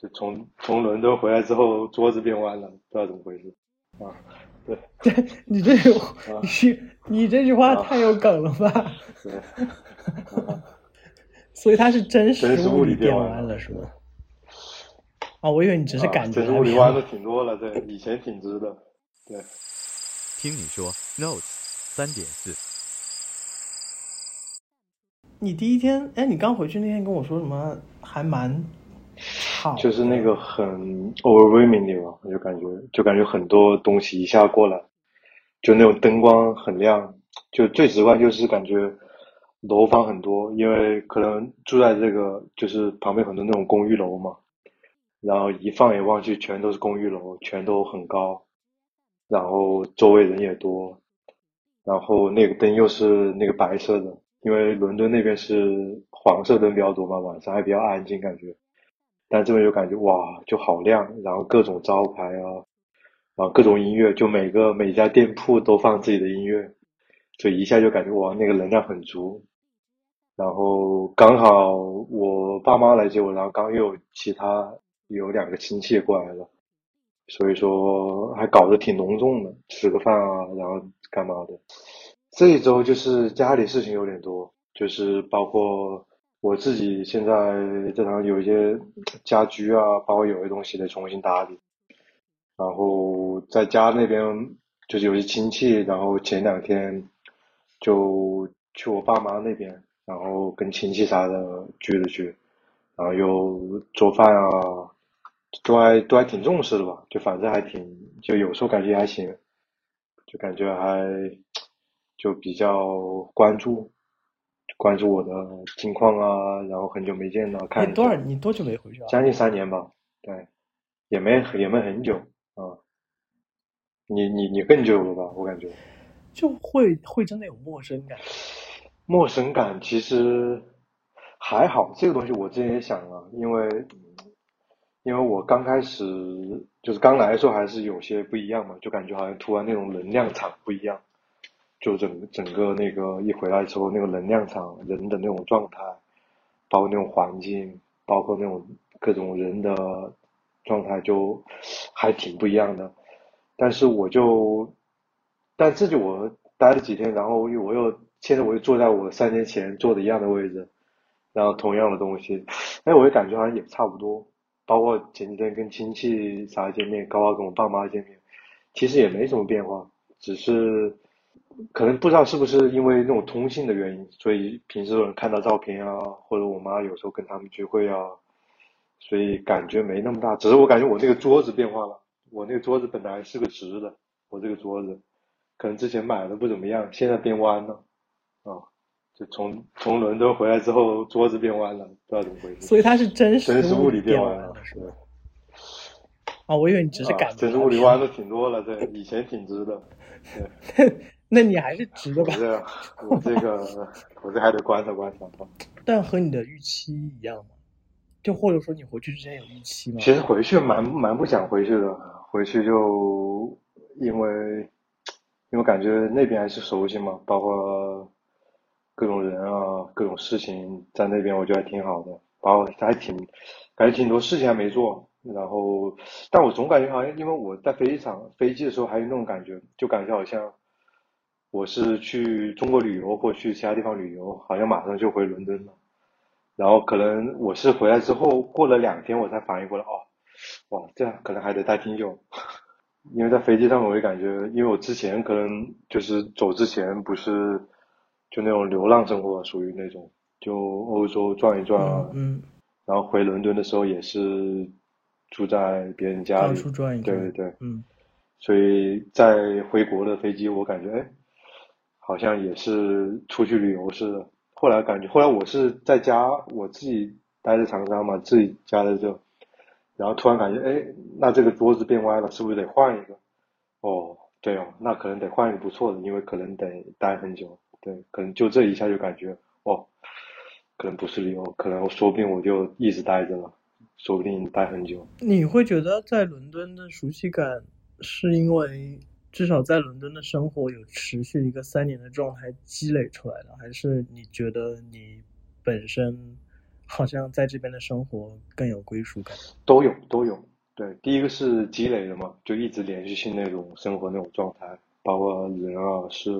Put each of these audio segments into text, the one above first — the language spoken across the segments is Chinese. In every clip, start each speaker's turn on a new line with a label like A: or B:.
A: 就从从伦敦回来之后，桌子变弯了，不知道怎么回事啊。对，
B: 你这你你这句话太有梗了吧？
A: 对，
B: 所以它是真
A: 实
B: 物理
A: 变
B: 弯了，是吗？啊，我以为你只是感觉。
A: 真实物理弯的挺多了，对，以前挺直的，对。
C: 听你说，Note 三点四。
B: 你第一天，哎，你刚回去那天跟我说什么？还蛮好。
A: 就是那个很 overwhelming 地方，我就感觉，就感觉很多东西一下过来，就那种灯光很亮，就最直观就是感觉楼房很多，因为可能住在这个就是旁边很多那种公寓楼嘛，然后一放眼望去全都是公寓楼，全都很高。然后周围人也多，然后那个灯又是那个白色的，因为伦敦那边是黄色灯比较多嘛，晚上还比较安静感觉。但这边就感觉哇，就好亮，然后各种招牌啊，然后各种音乐，就每个每家店铺都放自己的音乐，就一下就感觉哇，那个能量很足。然后刚好我爸妈来接我，然后刚又有其他有两个亲戚过来了。所以说还搞得挺隆重的，吃个饭啊，然后干嘛的？这一周就是家里事情有点多，就是包括我自己现在正常有一些家居啊，包括有些东西得重新打理。然后在家那边就是有些亲戚，然后前两天就去我爸妈那边，然后跟亲戚啥的聚了聚，然后又做饭啊。都还都还挺重视的吧，就反正还挺，就有时候感觉还行，就感觉还就比较关注关注我的近况啊，然后很久没见了，看
B: 你多少你多久没回去啊？
A: 将近三年吧，对，也没也没很久啊，你你你更久了吧？我感觉
B: 就会会真的有陌生感，
A: 陌生感其实还好，这个东西我之前也想了，因为。因为我刚开始就是刚来的时候还是有些不一样嘛，就感觉好像突然那种能量场不一样，就整整个那个一回来之后那个能量场人的那种状态，包括那种环境，包括那种各种人的状态，就还挺不一样的。但是我就，但自己我待了几天，然后我又现在我又坐在我三年前坐的一样的位置，然后同样的东西，哎，我就感觉好像也差不多。包括前几天跟亲戚啥见面，刚刚跟我爸妈见面，其实也没什么变化，只是可能不知道是不是因为那种通信的原因，所以平时能看到照片啊，或者我妈有时候跟他们聚会啊，所以感觉没那么大。只是我感觉我那个桌子变化了，我那个桌子本来是个直的，我这个桌子可能之前买的不怎么样，现在变弯了，啊。就从从伦敦回来之后，桌子变弯了，不知道怎么回事。
B: 所以它是真
A: 实真
B: 实物
A: 理变
B: 弯
A: 了，是吧？
B: 啊，我以为你只是感觉。
A: 真实物理弯的挺多了，对，以前挺直的。
B: 对，那你还是直的吧？
A: 这，我这个我这还得观察观察。
B: 但和你的预期一样吗？就或者说你回去之前有预期吗？
A: 其实回去蛮蛮不想回去的，回去就因为因为感觉那边还是熟悉嘛，包括。各种人啊，各种事情在那边，我觉得还挺好的。把我还挺，感觉挺多事情还没做。然后，但我总感觉好像，因为我在飞机场飞机的时候，还有那种感觉，就感觉好像我是去中国旅游或去其他地方旅游，好像马上就回伦敦了。然后可能我是回来之后过了两天，我才反应过来，哦，哇，这样可能还得待挺久。因为在飞机上，我会感觉，因为我之前可能就是走之前不是。就那种流浪生活，属于那种，就欧洲转一转啊，
B: 嗯，
A: 然后回伦敦的时候也是住在别人家里，
B: 转一
A: 转，对对对，
B: 嗯，
A: 所以在回国的飞机，我感觉哎，好像也是出去旅游似的。后来感觉，后来我是在家，我自己待在长沙嘛，自己家的这，然后突然感觉，哎，那这个桌子变歪了，是不是得换一个？哦，对哦，那可能得换一个不错的，因为可能得待很久。对，可能就这一下就感觉哦，可能不是理由，可能说不定我就一直待着了，说不定待很久。
B: 你会觉得在伦敦的熟悉感，是因为至少在伦敦的生活有持续一个三年的状态积累出来的，还是你觉得你本身好像在这边的生活更有归属感？
A: 都有都有。对，第一个是积累的嘛，就一直连续性那种生活那种状态，包括人啊事，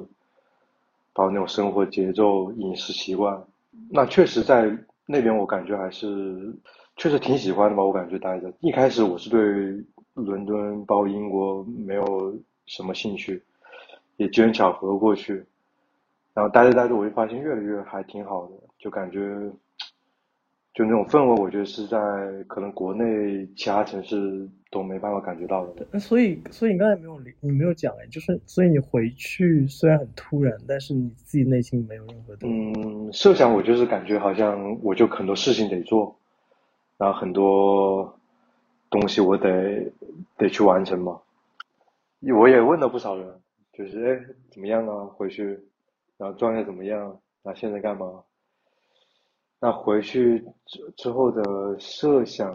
A: 包括那种生活节奏、饮食习惯。那确实在那边，我感觉还是确实挺喜欢的吧。我感觉待着，一开始我是对伦敦包括英国没有什么兴趣，也机缘巧合过去，然后待着待着，我就发现越来越还挺好的，就感觉。就那种氛围，我觉得是在可能国内其他城市都没办法感觉到的。
B: 那所以，所以你刚才没有你没有讲哎，就是所以你回去虽然很突然，但是你自己内心没有任何的。
A: 嗯，设想我就是感觉好像我就很多事情得做，然后很多东西我得得去完成嘛。我也问了不少人，就是哎怎么样啊？回去，然后状态怎么样？那现在干嘛？那回去之之后的设想，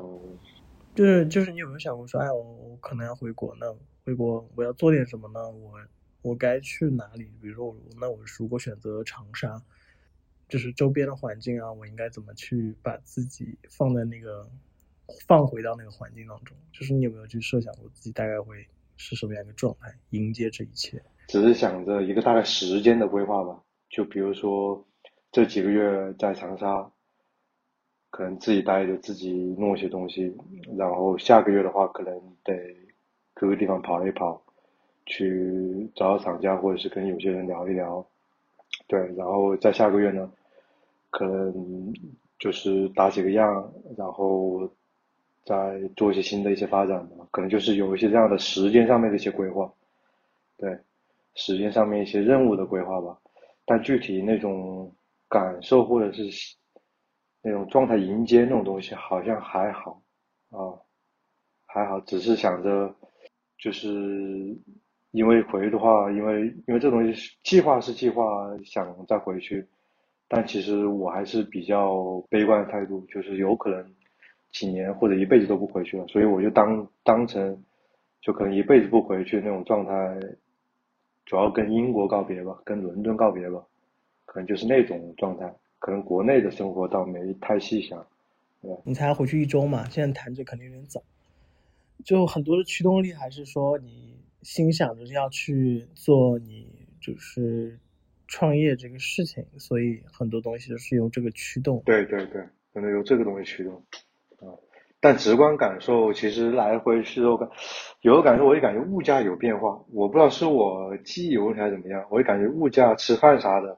B: 就是就是你有没有想过说，哎，我我可能要回国呢？回国我要做点什么呢？我我该去哪里？比如说我那我如果选择长沙，就是周边的环境啊，我应该怎么去把自己放在那个放回到那个环境当中？就是你有没有去设想过自己大概会是什么样一个状态迎接这一切？
A: 只是想着一个大概时间的规划吧，就比如说这几个月在长沙。可能自己待着，自己弄一些东西，然后下个月的话，可能得各个地方跑一跑，去找厂家，或者是跟有些人聊一聊，对，然后在下个月呢，可能就是打几个样，然后再做一些新的一些发展吧，可能就是有一些这样的时间上面的一些规划，对，时间上面一些任务的规划吧，但具体那种感受或者是。那种状态迎接那种东西好像还好，啊，还好，只是想着，就是因为回的话，因为因为这东西计划是计划想再回去，但其实我还是比较悲观的态度，就是有可能几年或者一辈子都不回去了，所以我就当当成就可能一辈子不回去那种状态，主要跟英国告别吧，跟伦敦告别吧，可能就是那种状态。可能国内的生活倒没太细想，对
B: 你才回去一周嘛，现在谈这肯定有点早。就很多的驱动力还是说你心想着要去做你就是创业这个事情，所以很多东西都是由这个驱动。
A: 对对对，可能由这个东西驱动啊。但直观感受其实来回是有感，有的感受我也感觉物价有变化，我不知道是我记忆有问题还是怎么样，我也感觉物价吃饭啥的。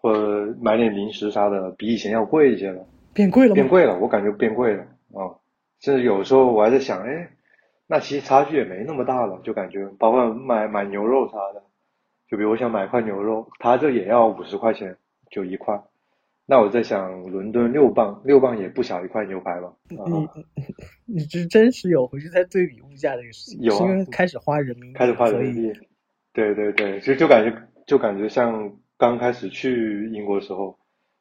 A: 或者买点零食啥的，比以前要贵一些了。
B: 变贵了
A: 变贵了，我感觉变贵了啊！甚至有时候我还在想，哎，那其实差距也没那么大了，就感觉包括买买牛肉啥的，就比如我想买块牛肉，他这也要五十块钱，就一块。那我在想，伦敦六磅，六磅也不小一块牛排吧？
B: 你你这真是有回去再对比物价这个事情，
A: 有
B: 因为开始花人民币，
A: 开始花人民币。对对对，其实就感觉就感觉像。刚开始去英国的时候，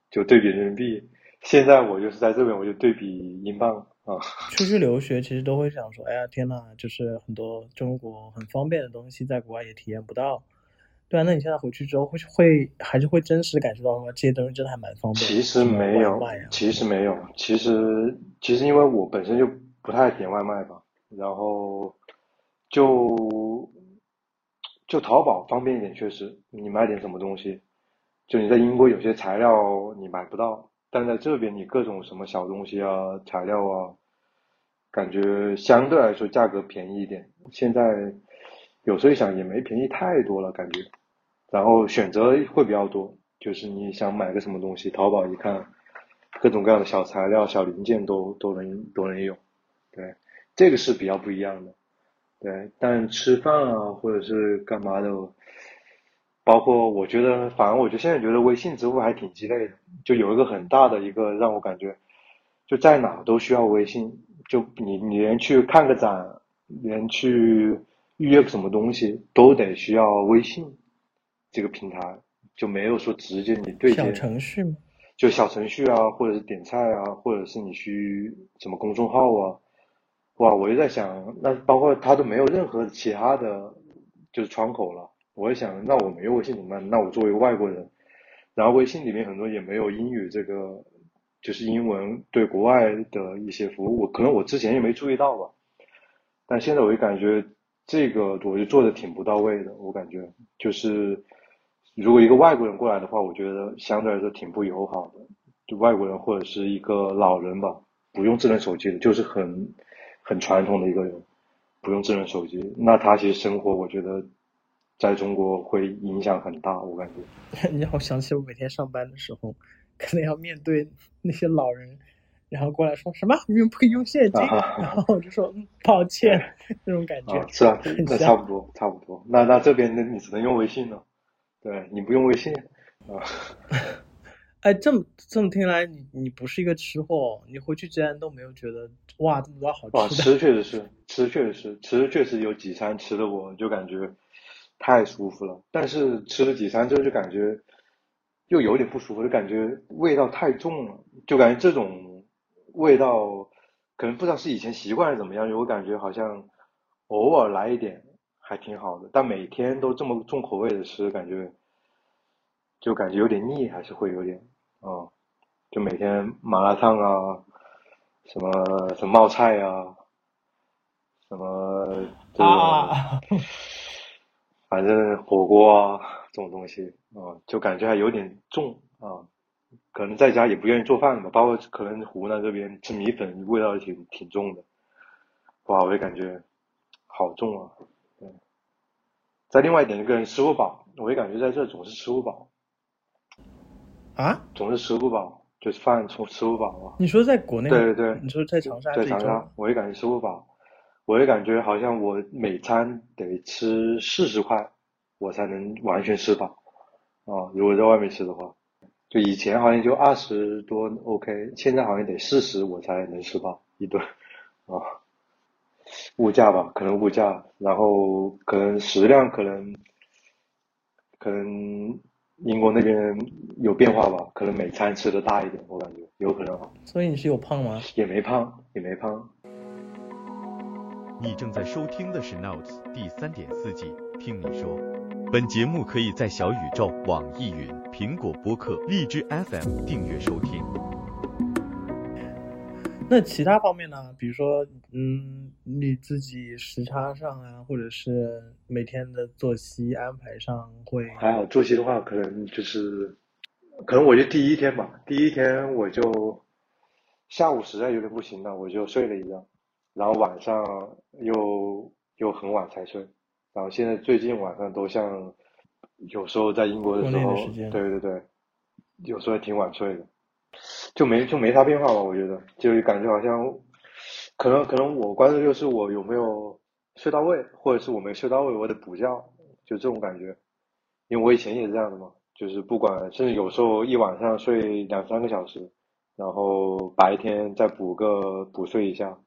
A: 就对比人民币。现在我就是在这边，我就对比英镑啊。
B: 出去留学其实都会想说：“哎呀，天呐，就是很多中国很方便的东西，在国外也体验不到。”对啊，那你现在回去之后会会还是会真实感受到说这些东西真的还蛮方便。
A: 其实没有，其实没有，其实其实因为我本身就不太点外卖吧，然后就就淘宝方便一点，确实你买点什么东西。就你在英国有些材料你买不到，但在这边你各种什么小东西啊、材料啊，感觉相对来说价格便宜一点。现在有时候一想也没便宜太多了，感觉，然后选择会比较多，就是你想买个什么东西，淘宝一看，各种各样的小材料、小零件都都能都能有，对，这个是比较不一样的，对，但吃饭啊或者是干嘛的。包括我觉得，反而我就现在觉得微信支付还挺鸡肋的，就有一个很大的一个让我感觉，就在哪都需要微信，就你你连去看个展，连去预约个什么东西都得需要微信这个平台，就没有说直接你对接
B: 小程序吗？
A: 就小程序啊，或者是点菜啊，或者是你去什么公众号啊，哇，我就在想，那包括它都没有任何其他的就是窗口了。我也想，那我没有微信怎么办？那我作为外国人，然后微信里面很多也没有英语这个，就是英文对国外的一些服务，我可能我之前也没注意到吧，但现在我就感觉这个我就做的挺不到位的，我感觉就是如果一个外国人过来的话，我觉得相对来说挺不友好的，就外国人或者是一个老人吧，不用智能手机的，就是很很传统的一个人，不用智能手机，那他其实生活我觉得在中国会影响很大，我感觉。
B: 你让我想起我每天上班的时候，可能要面对那些老人，然后过来说什么你们不可以用现金，
A: 啊
B: 然后我就说嗯抱歉 那种感觉。
A: 啊，是啊，那差不多，差不多。那那这边那你只能用微信了，对你不用微信啊，
B: 哎，这么这么听来，你你不是一个吃货，你回去竟然都没有觉得哇这么多好，吃的。
A: 吃确实是，吃确实是，吃确实有几餐吃的我就感觉太舒服了，但是吃了几餐之后就感觉又有点不舒服，就感觉味道太重了，就感觉这种味道可能不知道是以前习惯是怎么样，我感觉好像偶尔来一点还挺好的，但每天都这么重口味的吃，感觉就感觉有点腻，还是会有点啊、就每天麻辣烫啊，什么什么冒菜啊，什么这种，
B: 啊，
A: 反正火锅啊这种东西啊、就感觉还有点重啊。可能在家也不愿意做饭吧，包括可能湖南这边吃米粉味道也挺挺重的，哇，我就感觉好重啊。对，再另外一点，个人吃不饱，我也感觉在这总是吃不饱，
B: 啊？
A: 总是吃不饱，就是饭从吃不饱啊。
B: 你说在国内？
A: 对对对
B: 你说在长沙？
A: 在长沙，我也感觉吃不饱，我也感觉好像我每餐得吃四十块，我才能完全吃饱啊。如果在外面吃的话，就以前好像就二十多 OK，现在好像得四十我才能吃饱一顿啊。物价吧，可能物价，然后可能食量，可能可能英国那边有变化吧，可能每餐吃的大一点，我感觉有可能啊。
B: 所以你是有胖吗？
A: 也没胖，也没胖。
C: 你正在收听的是 Notes 第三点四季，听你说。本节目可以在小宇宙、网易云、苹果播客、荔枝 FM 订阅收听。
B: 那其他方面呢？比如说，嗯，你自己时差上啊，或者是每天的作息安排上会
A: 还好作息的话，可能就是，可能我就第一天吧，第一天我就下午实在有点不行了，我就睡了一觉，然后晚上又又很晚才睡，然后现在最近晚上都像有时候在英国的时候对对对，有时候也挺晚睡的，就没就没啥变化吧，我觉得，就感觉好像，可能可能我关注就是我有没有睡到位，或者是我没睡到位，我得补觉，就这种感觉。因为我以前也是这样的嘛，就是不管，甚至有时候一晚上睡两三个小时，然后白天再补个补睡一下，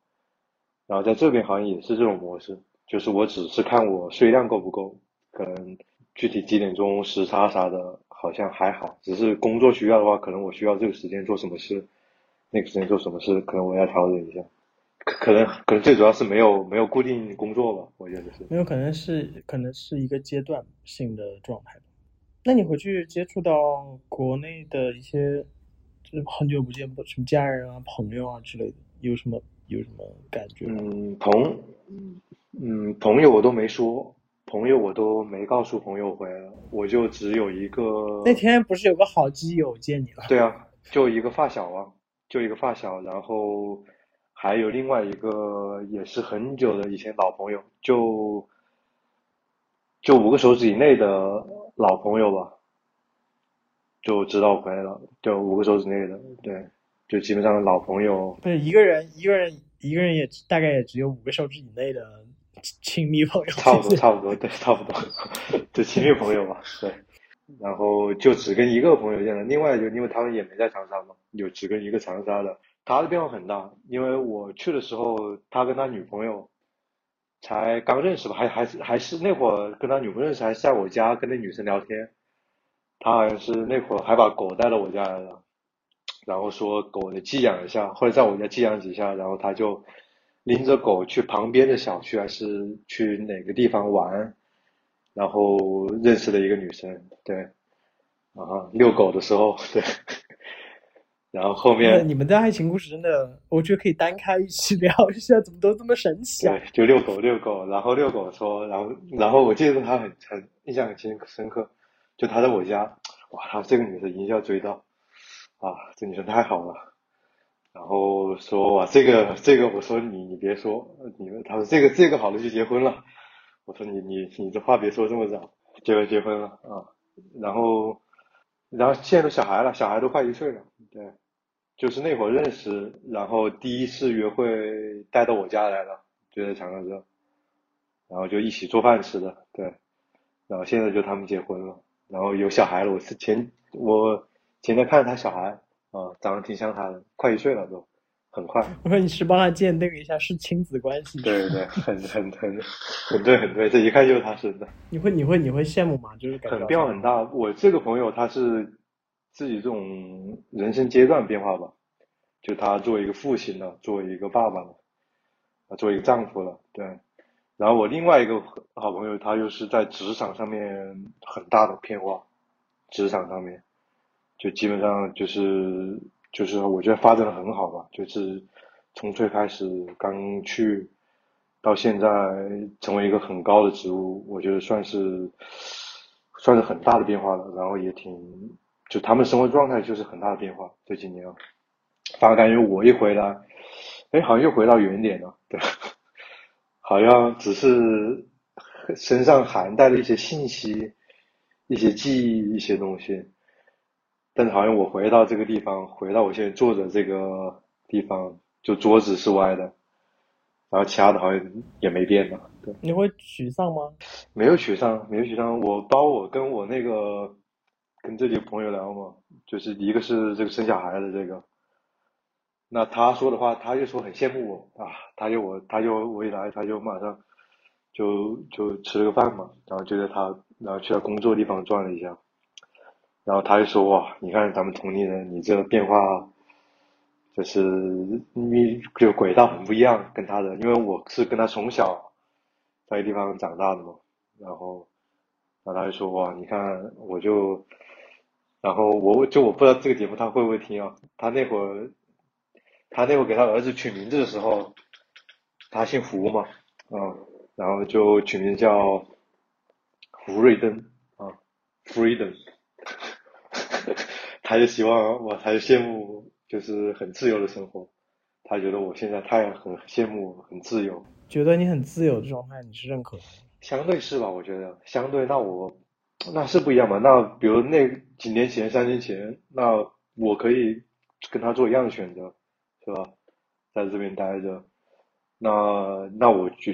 A: 然后在这边好像也是这种模式，就是我只是看我睡量够不够，可能具体几点钟时差啥的好像还好，只是工作需要的话，可能我需要这个时间做什么事，那个时间做什么事，可能我要调整一下，可可能可能最主要是没有没有固定工作吧，我觉得是。
B: 没有可能是可能是一个阶段性的状态吧。那你回去接触到国内的一些，就是很久不见什么家人啊、朋友啊之类的，有什么有什么感觉？
A: 嗯，朋，嗯，朋友我都没说，朋友我都没告诉朋友回来了，我就只有一个。
B: 那天不是有个好基友见你了？
A: 对啊，就一个发小啊，就一个发小，然后还有另外一个也是很久的以前老朋友，就就五个手指以内的老朋友吧，就知道我回来了，就五个手指内的，对，就基本上老朋友。
B: 不是一个人，一个人，一个人也大概也只有五个手指以内的亲密朋友。
A: 差不多，差不多，对，差不多，就亲密朋友嘛，对。然后就只跟一个朋友见了，另外就因为他们也没在长沙嘛，有只跟一个长沙的，他的变化很大。因为我去的时候，他跟他女朋友才刚认识吧，还还是还是那会儿跟他女朋友认识，还是在我家跟那女生聊天。他好像是那会儿还把狗带到我家来了，然后说狗得寄养一下，或者在我家寄养几下，然后他就拎着狗去旁边的小区还是去哪个地方玩，然后认识了一个女生，对，啊，遛狗的时候，对，然后后面
B: 你们的爱情故事真的，我觉得可以单开一期聊一下，怎么都这么神奇啊！
A: 对，就遛狗遛狗，然后遛狗说，然后然后我记得他很很印象很深深刻，就他在我家，哇，他这个女生一下追到，啊，这女生太好了，然后说哇，这个这个，我说你你别说，你们他说这个这个好了就结婚了，我说你你你这话别说这么早，结果结婚了啊，然后然后现在都小孩了，小孩都快一岁了，对。就是那会儿认识，然后第一次约会带到我家来了，就在长沙这，然后就一起做饭吃的，对，然后现在就他们结婚了，然后有小孩了。我是前我前天看着他小孩，长得挺像他的，快一岁了都，很快。
B: 我说你是帮他鉴定一下是亲子关系，
A: 对对对，很很很很对很对，这一看就是他生的，
B: 你会你会你会羡慕吗？就是感觉
A: 很变化很大。我这个朋友他是自己这种人生阶段变化吧，就他作为一个父亲了，作为一个爸爸了，啊，作为一个丈夫了，对。然后我另外一个好朋友，他又是在职场上面很大的变化，职场上面，就基本上就是就是我觉得发展的很好吧，就是从最开始刚去到现在成为一个很高的职务，我觉得算是算是很大的变化了。然后也挺就他们生活状态就是很大的变化这几年，反而感觉我一回来，哎，好像又回到原点了，对。好像只是身上含带了一些信息、一些记忆、一些东西，但是好像我回到这个地方，回到我现在坐的这个地方，就桌子是歪的，然后其他的好像也没变呢。对，
B: 你会沮丧吗？
A: 没有沮丧，没有沮丧。我包我跟我那个跟这几个朋友聊嘛，就是一个是这个生小孩的这个。那他说的话，他就说很羡慕我啊，他就我，他就我一来，他就马上就就吃了个饭嘛，然后就在他，然后去他工作地方转了一下，然后他就说哇，你看咱们同龄人，你这个变化，就是你就轨道很不一样，跟他的，因为我是跟他从小在一个地方长大的嘛，然后，然后他就说哇，你看我就，然后我就我不知道这个节目他会不会听啊，他那会儿。他那会给他儿子取名字的时候，他姓胡嘛，嗯，然后就取名叫胡瑞登啊，Freedom，他就希望我，他就羡慕，就是很自由的生活，他觉得我现在太很羡慕，很自由，
B: 觉得你很自由的状态，你是认可的？
A: 相对是吧？我觉得相对，那我那是不一样嘛。那比如那几年前、三年前，那我可以跟他做一样的选择。是吧，在这边待着，那那我就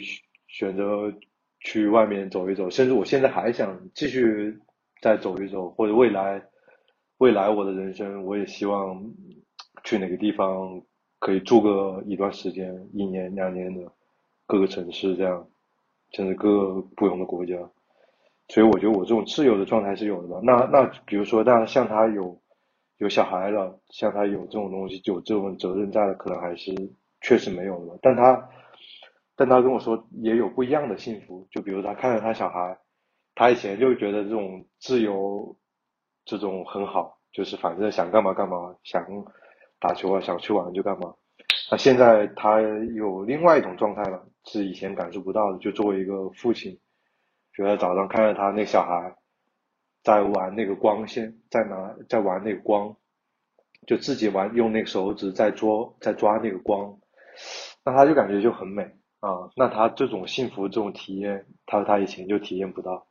A: 选择去外面走一走，甚至我现在还想继续再走一走，或者未来未来我的人生，我也希望去哪个地方可以住个一段时间，一年两年的各个城市这样，甚至各个不同的国家，所以我觉得我这种自由的状态是有的吧。那那比如说，那像他有。有小孩了，像他有这种东西，有这种责任在的，可能还是确实没有了。但他，但他跟我说也有不一样的幸福。就比如他看着他小孩，他以前就觉得这种自由，这种很好，就是反正想干嘛干嘛，想打球啊，想去玩就干嘛。那现在他有另外一种状态了，是以前感受不到的。就作为一个父亲，觉得早上看着他那小孩。在玩那个光线，在拿在玩那个光，就自己玩用那个手指在捉在抓那个光，那他就感觉就很美啊。那他这种幸福这种体验，他说他以前就体验不到。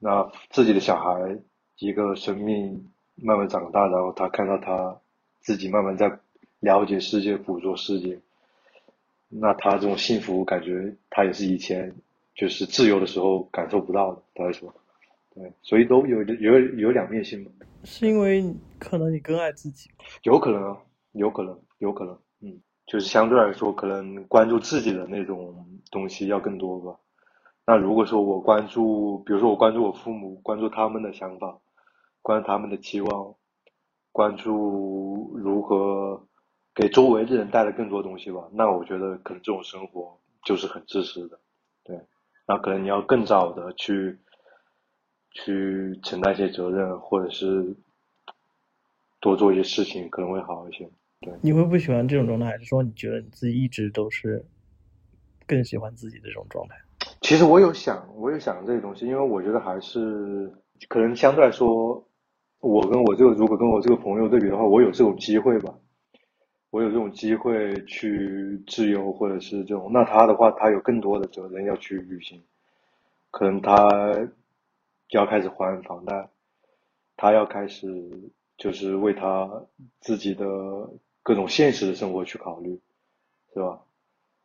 A: 那自己的小孩一个生命慢慢长大，然后他看到他自己慢慢在了解世界、捕捉世界，那他这种幸福感觉，他也是以前就是自由的时候感受不到的。他说。对，所以都有有有两面性嘛。
B: 是因为可能你更爱自己，
A: 有可能啊，有可能，有可能，嗯，就是相对来说，可能关注自己的那种东西要更多吧。那如果说我关注，比如说我关注我父母，关注他们的想法，关注他们的期望，关注如何给周围的人带来更多东西吧，那我觉得可能这种生活就是很自私的。对，那可能你要更早的去。去承担一些责任，或者是多做一些事情可能会好一些。对，
B: 你会不喜欢这种状态，还是说你觉得你自己一直都是更喜欢自己的这种状态？
A: 其实我有想，我有想这些东西，因为我觉得还是可能相对来说，我跟我这个如果跟我这个朋友对比的话，我有这种机会吧，我有这种机会去自由或者是这种，那他的话，他有更多的责任要去履行，可能他要开始还房贷，他要开始就是为他自己的各种现实的生活去考虑，是吧？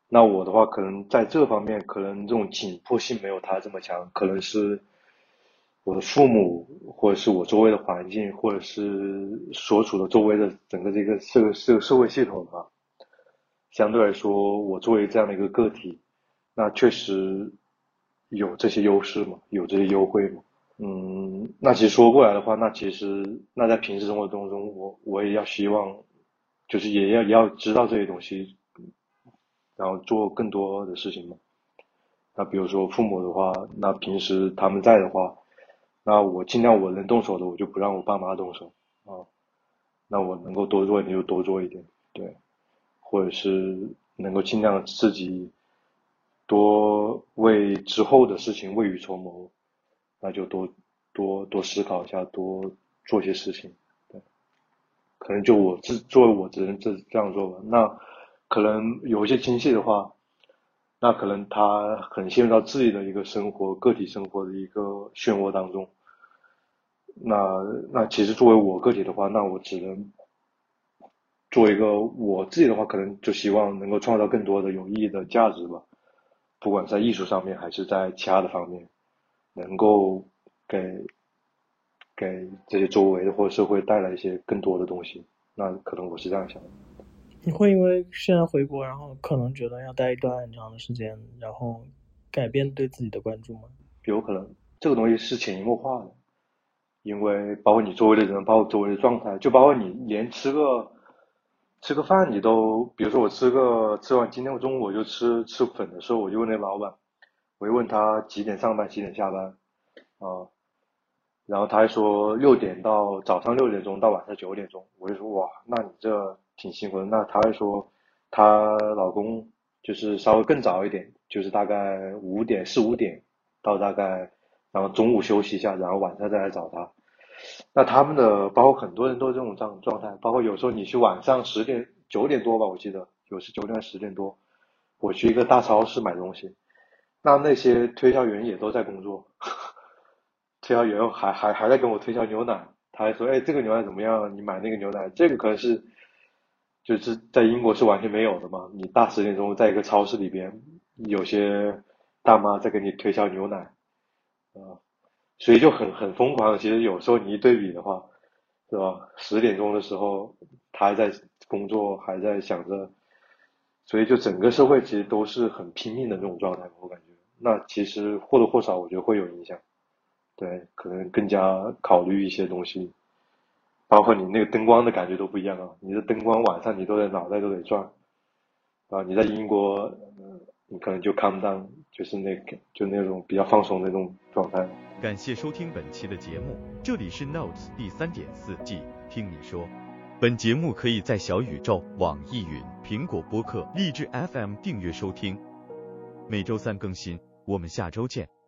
A: 那我的话，可能在这方面，可能这种紧迫性没有他这么强，可能是我的父母，或者是我周围的环境，或者是所处的周围的整个这个社社社会系统吧。相对来说，我作为这样的一个个体，那确实有这些优势嘛，有这些优惠嘛。嗯，那其实说过来的话，那其实那在平时生活当中，我我也要希望，就是也要也要知道这些东西。然后做更多的事情嘛。那比如说父母的话，那平时他们在的话，那我尽量我能动手的，我就不让我爸妈动手啊。那我能够多做一点就多做一点，对，或者是能够尽量自己多为之后的事情未雨绸缪，那就多多多思考一下，多做些事情，对。可能就我自作为我只能这这样做吧。那。可能有一些亲戚的话，那可能他很陷入到自己的一个生活、个体生活的一个漩涡当中。那那其实作为我个体的话，那我只能做一个我自己的话，可能就希望能够创造更多的有意义的价值吧。不管在艺术上面，还是在其他的方面，能够给给这些周围的或者社会带来一些更多的东西。那可能我是这样想的。
B: 你会因为现在回国，然后可能觉得要待一段很长的时间，然后改变对自己的关注吗？
A: 有可能，这个东西是潜移默化的，因为包括你周围的人，包括周围的状态，就包括你连吃个吃个饭，你都，比如说我吃个吃完今天我中午我就吃吃粉的时候，我就问那老板，我就问他几点上班，几点下班，啊，然后他还说六点到早上六点钟到晚上九点钟，我就说哇，那你这。挺辛苦的，那她会说，她老公就是稍微更早一点，就是大概五点四五点到大概，然后中午休息一下，然后晚上再来找她。那他们的包括很多人都这种状状态，包括有时候你去晚上十点九点多吧，我记得有时九点十点多，我去一个大超市买东西，那那些推销员也都在工作，推销员还还还在跟我推销牛奶，他还说，哎，这个牛奶怎么样？你买那个牛奶，这个可能是。就是在英国是完全没有的嘛，你大十点钟在一个超市里边，有些大妈在给你推销牛奶，所以就很很疯狂。其实有时候你一对比的话，是吧？十点钟的时候他还在工作，还在想着，所以就整个社会其实都是很拼命的那种状态，我感觉。那其实或多或少我觉得会有影响，对，可能更加考虑一些东西。包括你那个灯光的感觉都不一样啊！你的灯光晚上你都在脑袋都得转，啊，你在英国，你可能就看不到，就是那个就那种比较放松的那种状态。
C: 感谢收听本期的节目，这里是 Notes 第三点四季，听你说。本节目可以在小宇宙、网易云、苹果播客、荔枝 FM 订阅收听，每周三更新。我们下周见。